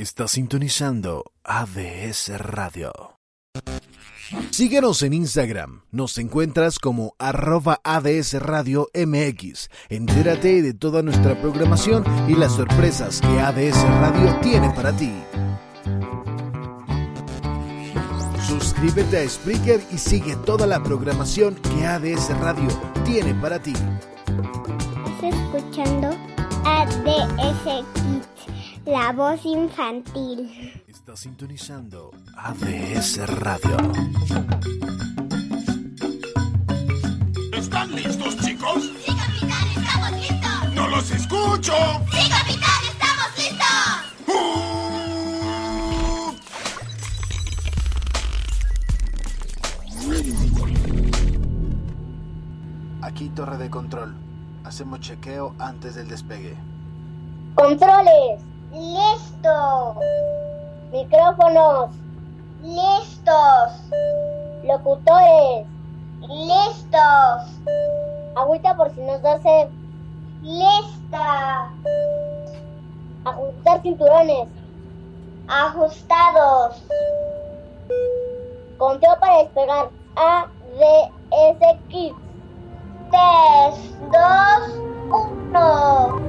Está sintonizando ADS Radio. Síguenos en Instagram. Nos encuentras como arroba ADS Radio MX. Entérate de toda nuestra programación y las sorpresas que ADS Radio tiene para ti. Suscríbete a Spreaker y sigue toda la programación que ADS Radio tiene para ti. Estás escuchando ADS Kids, la voz infantil. Está sintonizando ADS Radio. ¿Están listos, chicos? Sí, capitán, estamos listos. ¡No los escucho! Sí, capitán, estamos listos. Aquí torre de control. Hacemos chequeo antes del despegue. Controles. Listo. Micrófonos. Listos. Locutores. Listos. Agüita por si nos da sed. Lista. Ajustar cinturones. Ajustados. Conteo para despegar. A, D, S, Kids. 3, 2, 1.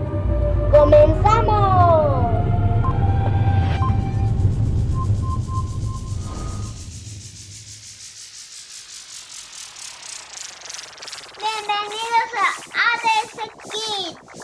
¡Comenzamos! A ADS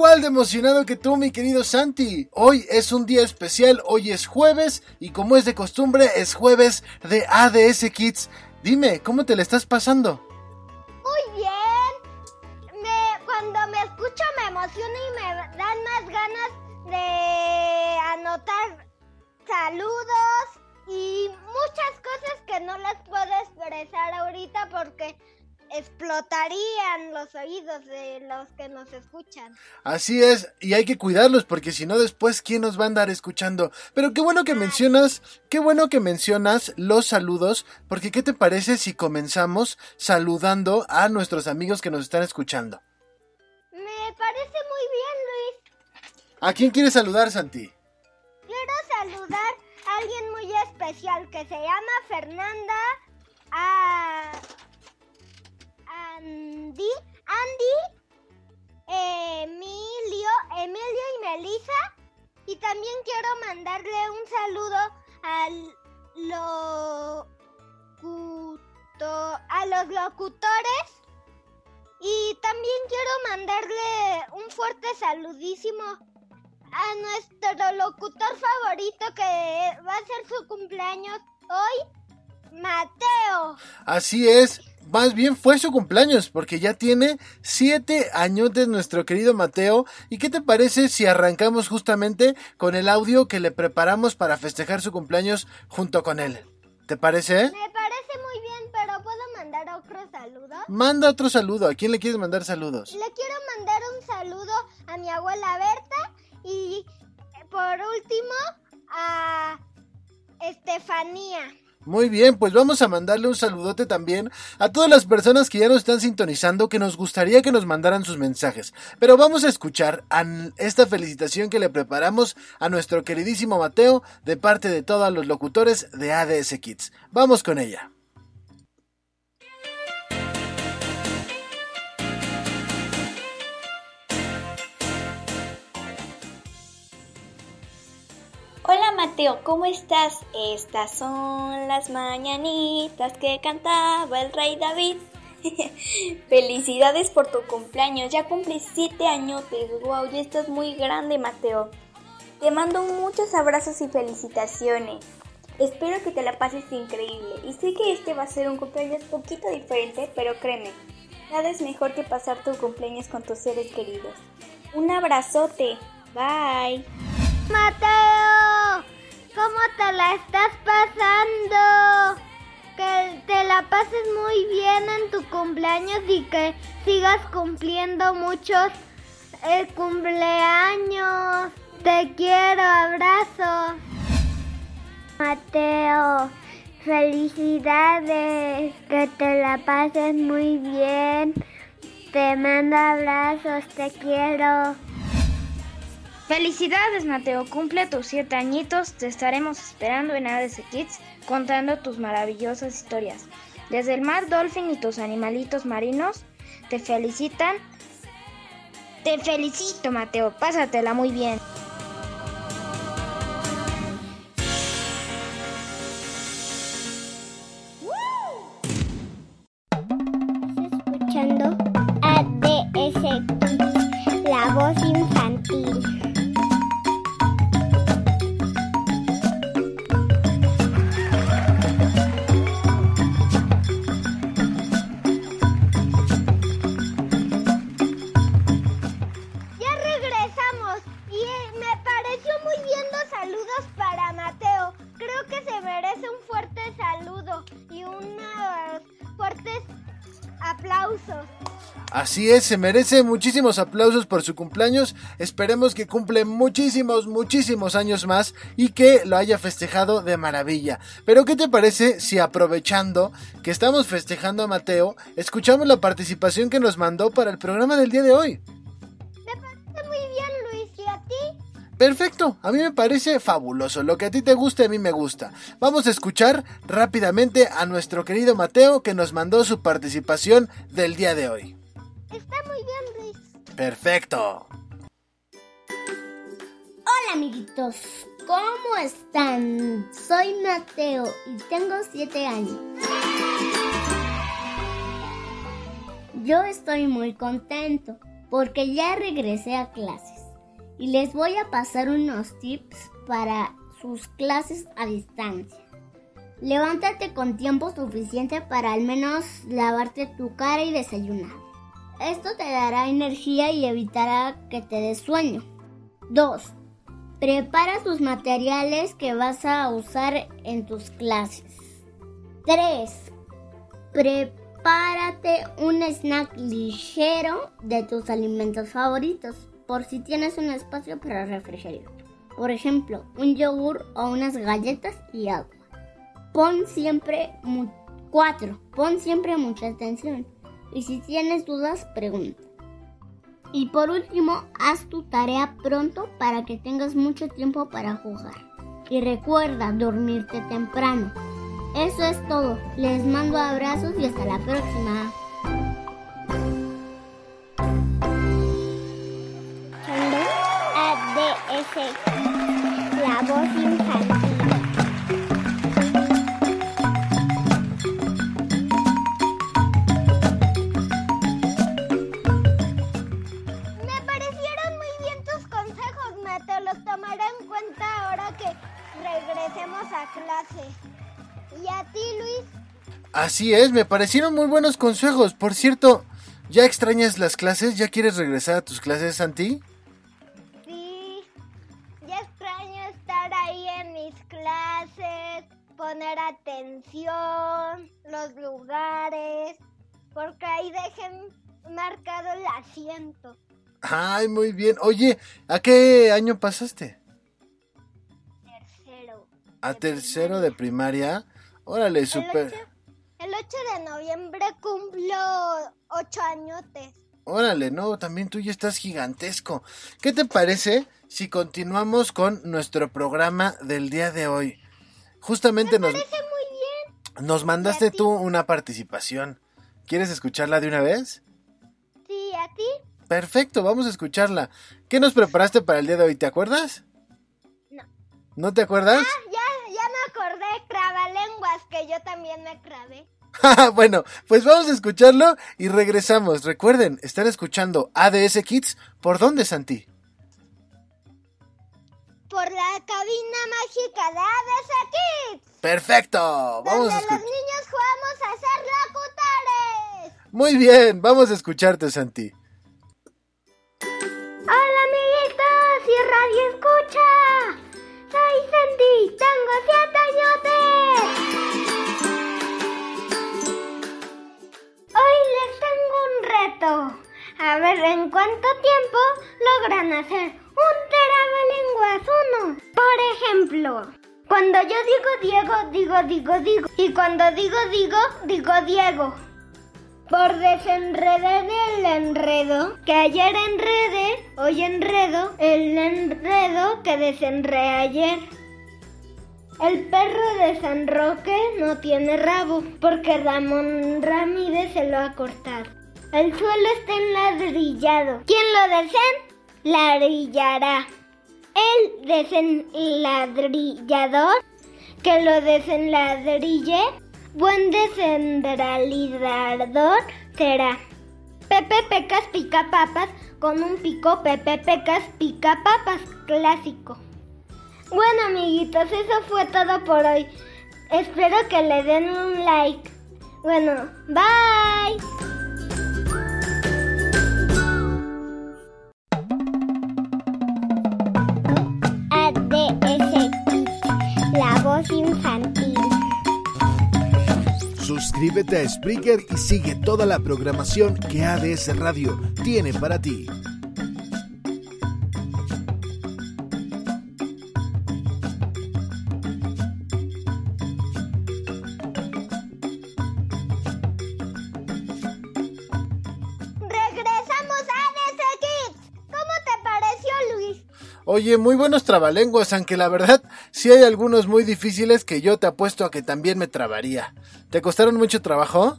Igual de emocionado que tú, mi querido Santi. Hoy es un día especial, hoy es jueves y como es de costumbre, es jueves de ADS Kids. Dime, ¿cómo te le estás pasando? Muy bien. Me, cuando me escucho me emociono y me dan más ganas de anotar saludos y muchas cosas que no las puedo expresar ahorita porque explotarían los oídos de los que nos escuchan. Así es, y hay que cuidarlos porque si no después quién nos va a andar escuchando. Pero qué bueno que mencionas, qué bueno que mencionas los saludos, porque ¿qué te parece si comenzamos saludando a nuestros amigos que nos están escuchando? Me parece muy bien, Luis. ¿A quién quieres saludar, Santi? Quiero saludar a alguien muy especial que se llama Fernanda. A Andy, Andy, Emilio, Emilio y Melissa. Y también quiero mandarle un saludo al locuto, a los locutores. Y también quiero mandarle un fuerte saludísimo a nuestro locutor favorito que va a ser su cumpleaños hoy, Mateo. Así es, más bien fue su cumpleaños, porque ya tiene siete años de nuestro querido Mateo. ¿Y qué te parece si arrancamos justamente con el audio que le preparamos para festejar su cumpleaños junto con él? ¿Te parece? Me parece muy bien, pero ¿puedo mandar otro saludo? Manda otro saludo. ¿A quién le quieres mandar saludos? Le quiero mandar un saludo a mi abuela Berta y eh, por último a Estefanía. Muy bien, pues vamos a mandarle un saludote también a todas las personas que ya nos están sintonizando, que nos gustaría que nos mandaran sus mensajes. Pero vamos a escuchar a esta felicitación que le preparamos a nuestro queridísimo Mateo de parte de todos los locutores de ADS Kids. Vamos con ella. Mateo, ¿cómo estás? Estas son las mañanitas que cantaba el rey David. Felicidades por tu cumpleaños, ya cumples 7 añotes, wow, ya estás muy grande Mateo. Te mando muchos abrazos y felicitaciones. Espero que te la pases increíble y sé que este va a ser un cumpleaños poquito diferente, pero créeme, nada es mejor que pasar tu cumpleaños con tus seres queridos. Un abrazote, bye. Mateo, ¿cómo te la estás pasando? Que te la pases muy bien en tu cumpleaños y que sigas cumpliendo muchos el cumpleaños. Te quiero, abrazo. Mateo, felicidades, que te la pases muy bien. Te mando abrazos, te quiero. Felicidades Mateo, cumple tus 7 añitos, te estaremos esperando en ADC Kids contando tus maravillosas historias. Desde el mar Dolphin y tus animalitos marinos te felicitan. Te felicito Mateo, pásatela muy bien. Así es, se merece muchísimos aplausos por su cumpleaños. Esperemos que cumple muchísimos, muchísimos años más y que lo haya festejado de maravilla. Pero ¿qué te parece si aprovechando que estamos festejando a Mateo, escuchamos la participación que nos mandó para el programa del día de hoy? Me parece muy bien, Luis. ¿Y a ti? Perfecto, a mí me parece fabuloso. Lo que a ti te guste, a mí me gusta. Vamos a escuchar rápidamente a nuestro querido Mateo que nos mandó su participación del día de hoy. Está muy bien, Luis. Perfecto. Hola amiguitos, ¿cómo están? Soy Mateo y tengo 7 años. Yo estoy muy contento porque ya regresé a clases y les voy a pasar unos tips para sus clases a distancia. Levántate con tiempo suficiente para al menos lavarte tu cara y desayunar. Esto te dará energía y evitará que te des sueño. 2. Prepara tus materiales que vas a usar en tus clases. 3. Prepárate un snack ligero de tus alimentos favoritos por si tienes un espacio para refrigerar. Por ejemplo, un yogur o unas galletas y agua. Pon siempre 4. Pon siempre mucha atención. Y si tienes dudas, pregunta. Y por último, haz tu tarea pronto para que tengas mucho tiempo para jugar. Y recuerda dormirte temprano. Eso es todo. Les mando abrazos y hasta la próxima. Así es, me parecieron muy buenos consejos. Por cierto, ¿ya extrañas las clases? ¿Ya quieres regresar a tus clases, Santi? Sí, ya extraño estar ahí en mis clases, poner atención, los lugares, porque ahí dejen marcado el asiento. Ay, muy bien. Oye, ¿a qué año pasaste? Tercero. ¿A tercero de primaria? Órale. 8, el 8 de noviembre cumplo 8 añotes. Órale, no, también tú ya estás gigantesco. ¿Qué te parece si continuamos con nuestro programa del día de hoy? Justamente nos, Parece muy bien. nos mandaste tú una participación. ¿Quieres escucharla de una vez? Sí, ¿a ti? Perfecto, vamos a escucharla. ¿Qué nos preparaste para el día de hoy? ¿Te acuerdas? No. ¿No te acuerdas? Ah, ya, ya me acordé, Crabalenguas, que yo también me cravé. bueno, pues vamos a escucharlo y regresamos. Recuerden, están escuchando ADS Kids. ¿Por dónde, Santi? Por la cabina mágica de ADS Kids. Perfecto. Vamos donde a los niños jugamos a ser locutores. Muy bien, vamos a escucharte, Santi. Hola amiguitos y radio escucha. Soy Sandy, tengo siete añotes. Reto. A ver en cuánto tiempo logran hacer un trabalenguas uno. Por ejemplo, cuando yo digo Diego, digo, digo, digo. Y cuando digo digo, digo Diego. Por desenredar el enredo, que ayer enredé, hoy enredo, el enredo que desenredé ayer. El perro de San Roque no tiene rabo, porque Ramón Ramírez se lo ha cortado. El suelo está enladrillado. ¿Quién lo desenladrillará? El desenladrillador que lo desenladrille buen desendralizador será. Pepe Pecas pica papas con un pico Pepe Pecas pica papas clásico. Bueno amiguitos, eso fue todo por hoy. Espero que le den un like. Bueno, bye. Suscríbete a Spreaker y sigue toda la programación que ADS Radio tiene para ti. Oye, muy buenos trabalenguas, aunque la verdad sí hay algunos muy difíciles que yo te apuesto a que también me trabaría. ¿Te costaron mucho trabajo?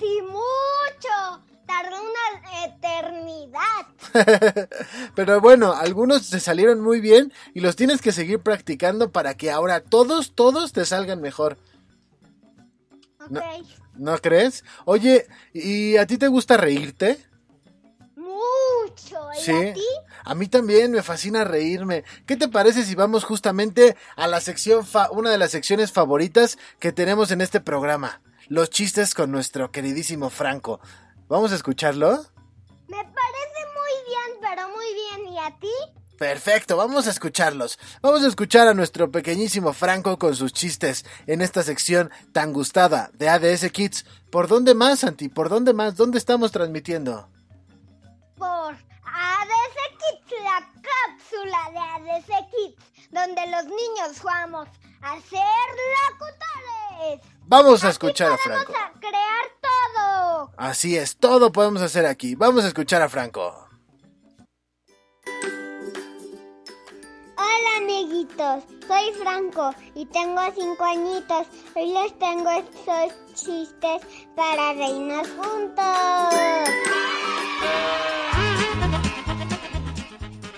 Sí, mucho. Tardó una eternidad. Pero bueno, algunos te salieron muy bien y los tienes que seguir practicando para que ahora todos, todos te salgan mejor. Ok. No. ¿No crees? Oye, ¿y a ti te gusta reírte? ¿Y Sí. a ti? A mí también me fascina reírme. ¿Qué te parece si vamos justamente a la sección, fa- una de las secciones favoritas que tenemos en este programa? Los chistes con nuestro queridísimo Franco. ¿Vamos a escucharlo? Me parece muy bien, pero muy bien. ¿Y a ti? Perfecto, vamos a escucharlos. Vamos a escuchar a nuestro pequeñísimo Franco con sus chistes en esta sección tan gustada de ADS Kids. ¿Por dónde más, Santi? ¿Por dónde más? ¿Dónde estamos transmitiendo? Por ADS Kids, la cápsula de ADS Kids, donde los niños jugamos a ser locutores. Vamos a Aquí escuchar a Franco. a crear todo. Así es, todo podemos hacer aquí. Vamos a escuchar a Franco. Hola amiguitos, soy Franco y tengo cinco añitos. Hoy les tengo estos chistes para reírnos juntos.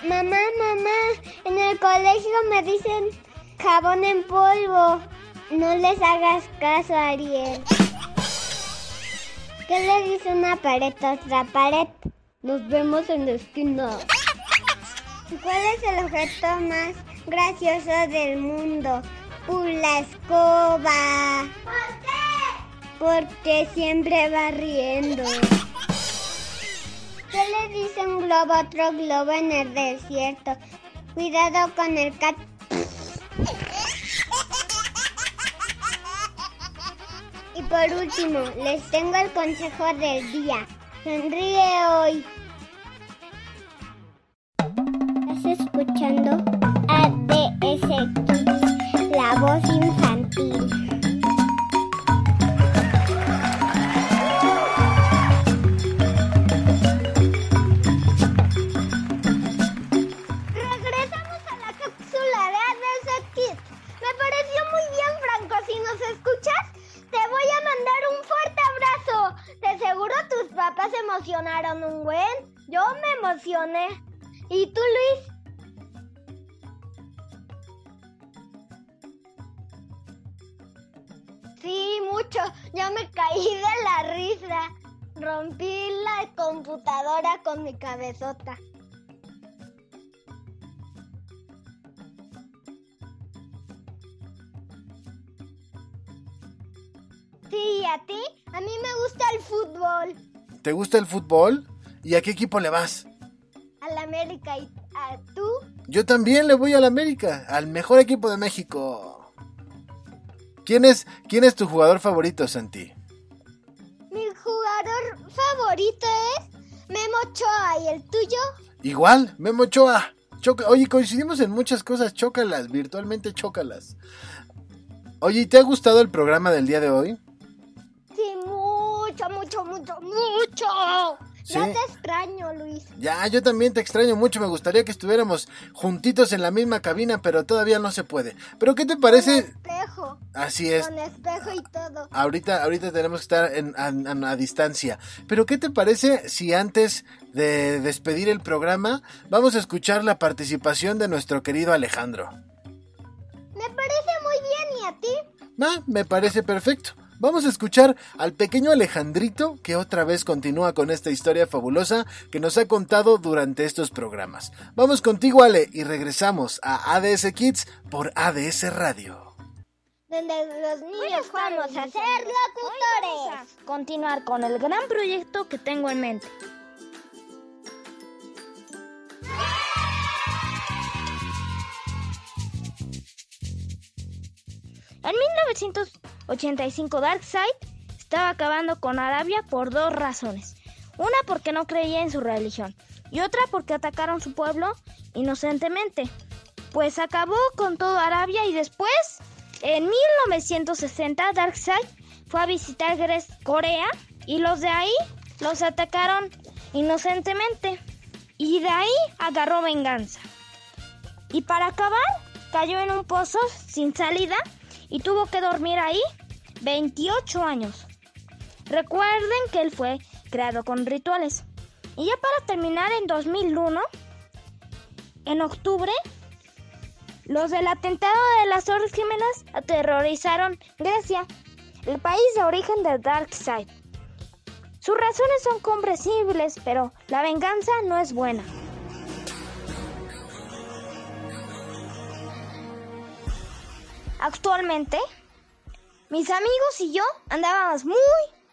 Mamá, mamá, en el colegio me dicen jabón en polvo. No les hagas caso, Ariel. ¿Qué le dice una pared a otra pared? Nos vemos en la esquina. ¿Cuál es el objeto más gracioso del mundo? Una escoba. ¿Por qué? Porque siempre va riendo. ¿Qué le dice un globo otro globo en el desierto? Cuidado con el cat. Y por último, les tengo el consejo del día. Sonríe hoy. Estás escuchando ADS Kids, la voz infantil. un buen. Yo me emocioné. ¿Y tú, Luis? Sí, mucho. Ya me caí de la risa. Rompí la computadora con mi cabezota. Sí, ¿y a ti? A mí me gusta el fútbol. ¿Te gusta el fútbol? ¿Y a qué equipo le vas? Al América y a tú. Yo también le voy al América, al mejor equipo de México. ¿Quién es, quién es tu jugador favorito, Santi? Mi jugador favorito es Memo Ochoa y el tuyo. Igual, Memo. Choca- Oye, coincidimos en muchas cosas, chócalas, virtualmente chócalas. Oye, ¿y ¿te ha gustado el programa del día de hoy? Mucho, mucho, mucho, mucho. Ya te extraño, Luis. Ya, yo también te extraño mucho, me gustaría que estuviéramos juntitos en la misma cabina, pero todavía no se puede. ¿Pero qué te parece? Espejo. Así es. Con espejo y todo. Ahorita, ahorita tenemos que estar en, a, a distancia. Pero ¿qué te parece si antes de despedir el programa vamos a escuchar la participación de nuestro querido Alejandro? Me parece muy bien, ¿y a ti? Ah, me parece perfecto. Vamos a escuchar al pequeño Alejandrito que otra vez continúa con esta historia fabulosa que nos ha contado durante estos programas. Vamos contigo Ale y regresamos a ADS Kids por ADS Radio. Donde los niños vamos a ser locutores. continuar con el gran proyecto que tengo en mente. En 1985 Darkseid estaba acabando con Arabia por dos razones. Una porque no creía en su religión y otra porque atacaron su pueblo inocentemente. Pues acabó con todo Arabia y después, en 1960, Darkseid fue a visitar Corea y los de ahí los atacaron inocentemente. Y de ahí agarró venganza. Y para acabar, cayó en un pozo sin salida y tuvo que dormir ahí 28 años. Recuerden que él fue creado con rituales. Y ya para terminar, en 2001, en octubre, los del atentado de las Torres Gemelas aterrorizaron Grecia, el país de origen de Darkseid. Sus razones son comprensibles, pero la venganza no es buena. Actualmente, mis amigos y yo andábamos muy,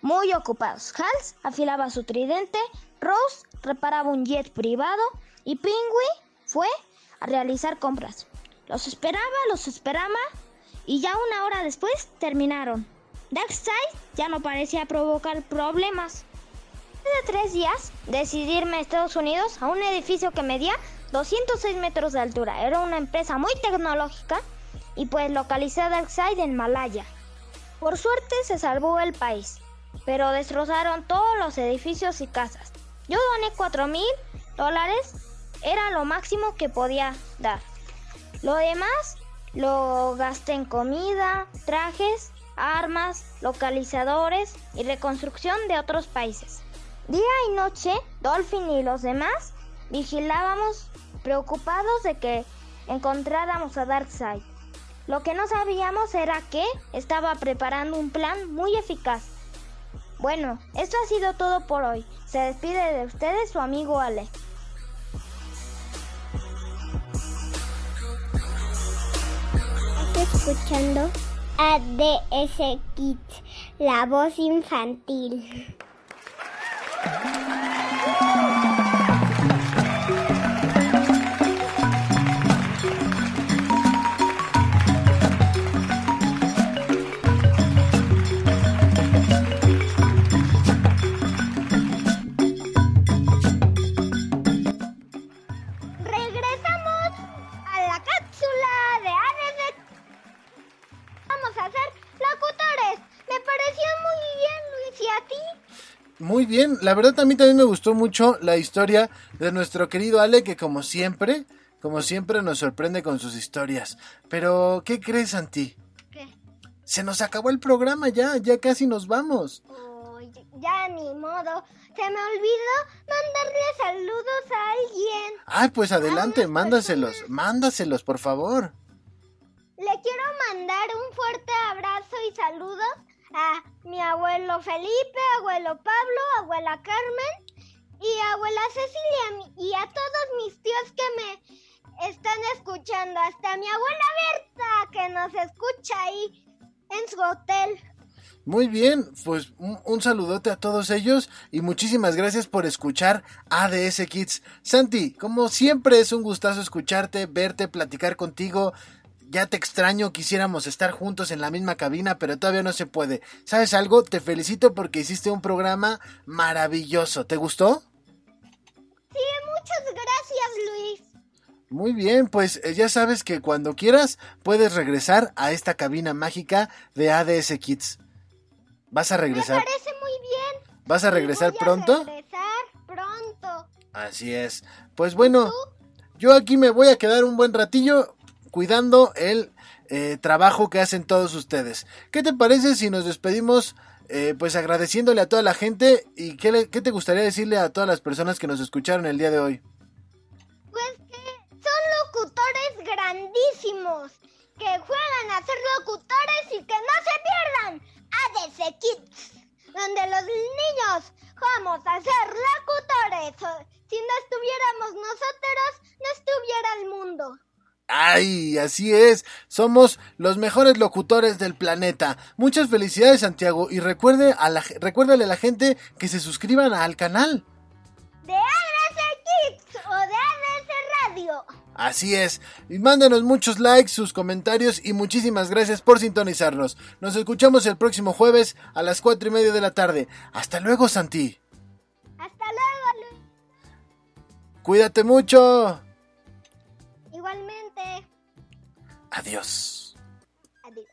muy ocupados. Hals afilaba su tridente, Rose reparaba un jet privado y Pingui fue a realizar compras. Los esperaba, los esperaba y ya una hora después terminaron. Darkseid ya no parecía provocar problemas. Hace tres días decidí irme a Estados Unidos a un edificio que medía 206 metros de altura. Era una empresa muy tecnológica y pues localicé a Darkseid en Malaya. Por suerte se salvó el país, pero destrozaron todos los edificios y casas. Yo doné 4 mil dólares, era lo máximo que podía dar. Lo demás lo gasté en comida, trajes, armas, localizadores y reconstrucción de otros países. Día y noche, Dolphin y los demás vigilábamos preocupados de que encontráramos a Darkseid. Lo que no sabíamos era que estaba preparando un plan muy eficaz. Bueno, esto ha sido todo por hoy. Se despide de ustedes su amigo Ale. Escuchando ADS Kids, la voz infantil. Muy bien, la verdad a mí también me gustó mucho la historia de nuestro querido Ale que como siempre, como siempre nos sorprende con sus historias. Pero, ¿qué crees, Santi? ¿Qué? Se nos acabó el programa ya, ya casi nos vamos. Oye, ya ni modo. Se me olvidó mandarle saludos a alguien. Ay, pues adelante, mándaselos, personas. mándaselos, por favor. Le quiero mandar un fuerte abrazo y saludos a mi abuelo Felipe, abuelo Pablo, abuela Carmen y abuela Cecilia y a todos mis tíos que me están escuchando, hasta mi abuela Berta que nos escucha ahí en su hotel. Muy bien, pues un, un, saludote a todos ellos y muchísimas gracias por escuchar ADS Kids. Santi, como siempre es un gustazo escucharte, verte, platicar contigo. Ya te extraño, quisiéramos estar juntos en la misma cabina, pero todavía no se puede. ¿Sabes algo? Te felicito porque hiciste un programa maravilloso. ¿Te gustó? Sí, muchas gracias, Luis. Muy bien, pues eh, ya sabes que cuando quieras puedes regresar a esta cabina mágica de ADS Kids. ¿Vas a regresar? Me parece muy bien. ¿Vas a regresar voy pronto? A regresar pronto. Así es. Pues bueno, yo aquí me voy a quedar un buen ratillo cuidando el eh, trabajo que hacen todos ustedes. ¿Qué te parece si nos despedimos eh, pues agradeciéndole a toda la gente y qué, le, qué te gustaría decirle a todas las personas que nos escucharon el día de hoy? Pues que son locutores grandísimos, que juegan a ser locutores y que no se pierdan ADC Kids, donde los niños vamos a ser locutores. Si no estuviéramos nosotros, no estuviera el mundo. Ay, así es, somos los mejores locutores del planeta. Muchas felicidades Santiago y recuerde a la, recuérdale a la gente que se suscriban al canal. De ADC Kids o de ADC Radio. Así es, y mándenos muchos likes, sus comentarios y muchísimas gracias por sintonizarnos. Nos escuchamos el próximo jueves a las cuatro y media de la tarde. Hasta luego, Santi. Hasta luego, Luis. Cuídate mucho. Adiós. Adiós.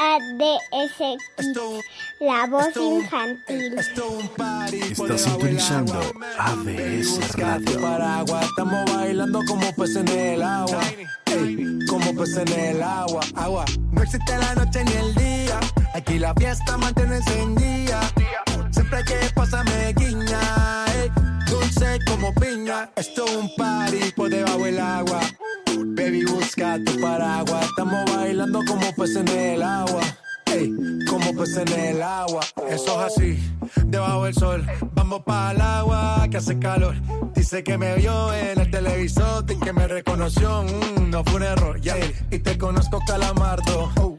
ADS la voz infantil. Está sintonizando ADS Radio. paraguas, estamos bailando como peces en el agua. Ey, como peces en el agua, agua. No existe la noche ni el día. Aquí la fiesta mantiene encendida. Siempre hay que pasarme guiña. ey, dulce como piña. Esto es un party por debajo del agua. Baby, busca tu paraguas. Estamos bailando como peces en el agua. Ey, como peces en el agua. Eso es así, debajo del sol. Vamos para el agua que hace calor. Dice que me vio en el televisor y que me reconoció. Mm, no fue un error, ya. Y te conozco, calamardo. Oh,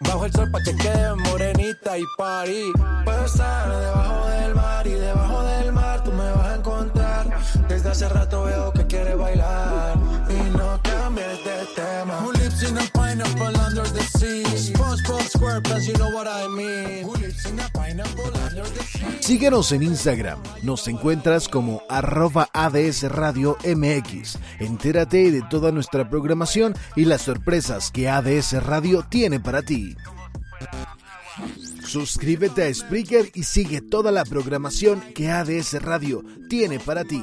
Bajo el sol pa' que quede morenita y party. Puedo estar debajo del mar y debajo del mar tú me vas a encontrar. Desde hace rato veo que quieres bailar y no tema. Who lives in a pineapple under the sea? SpongeBob SquarePants, you know what I mean. Who lives in a pineapple under the sea? Síguenos en Instagram, nos encuentras como arroba ADS Radio MX. Entérate de toda nuestra programación y las sorpresas que ADS Radio tiene para ti. Suscríbete a Spreaker y sigue toda la programación que ADS Radio tiene para ti.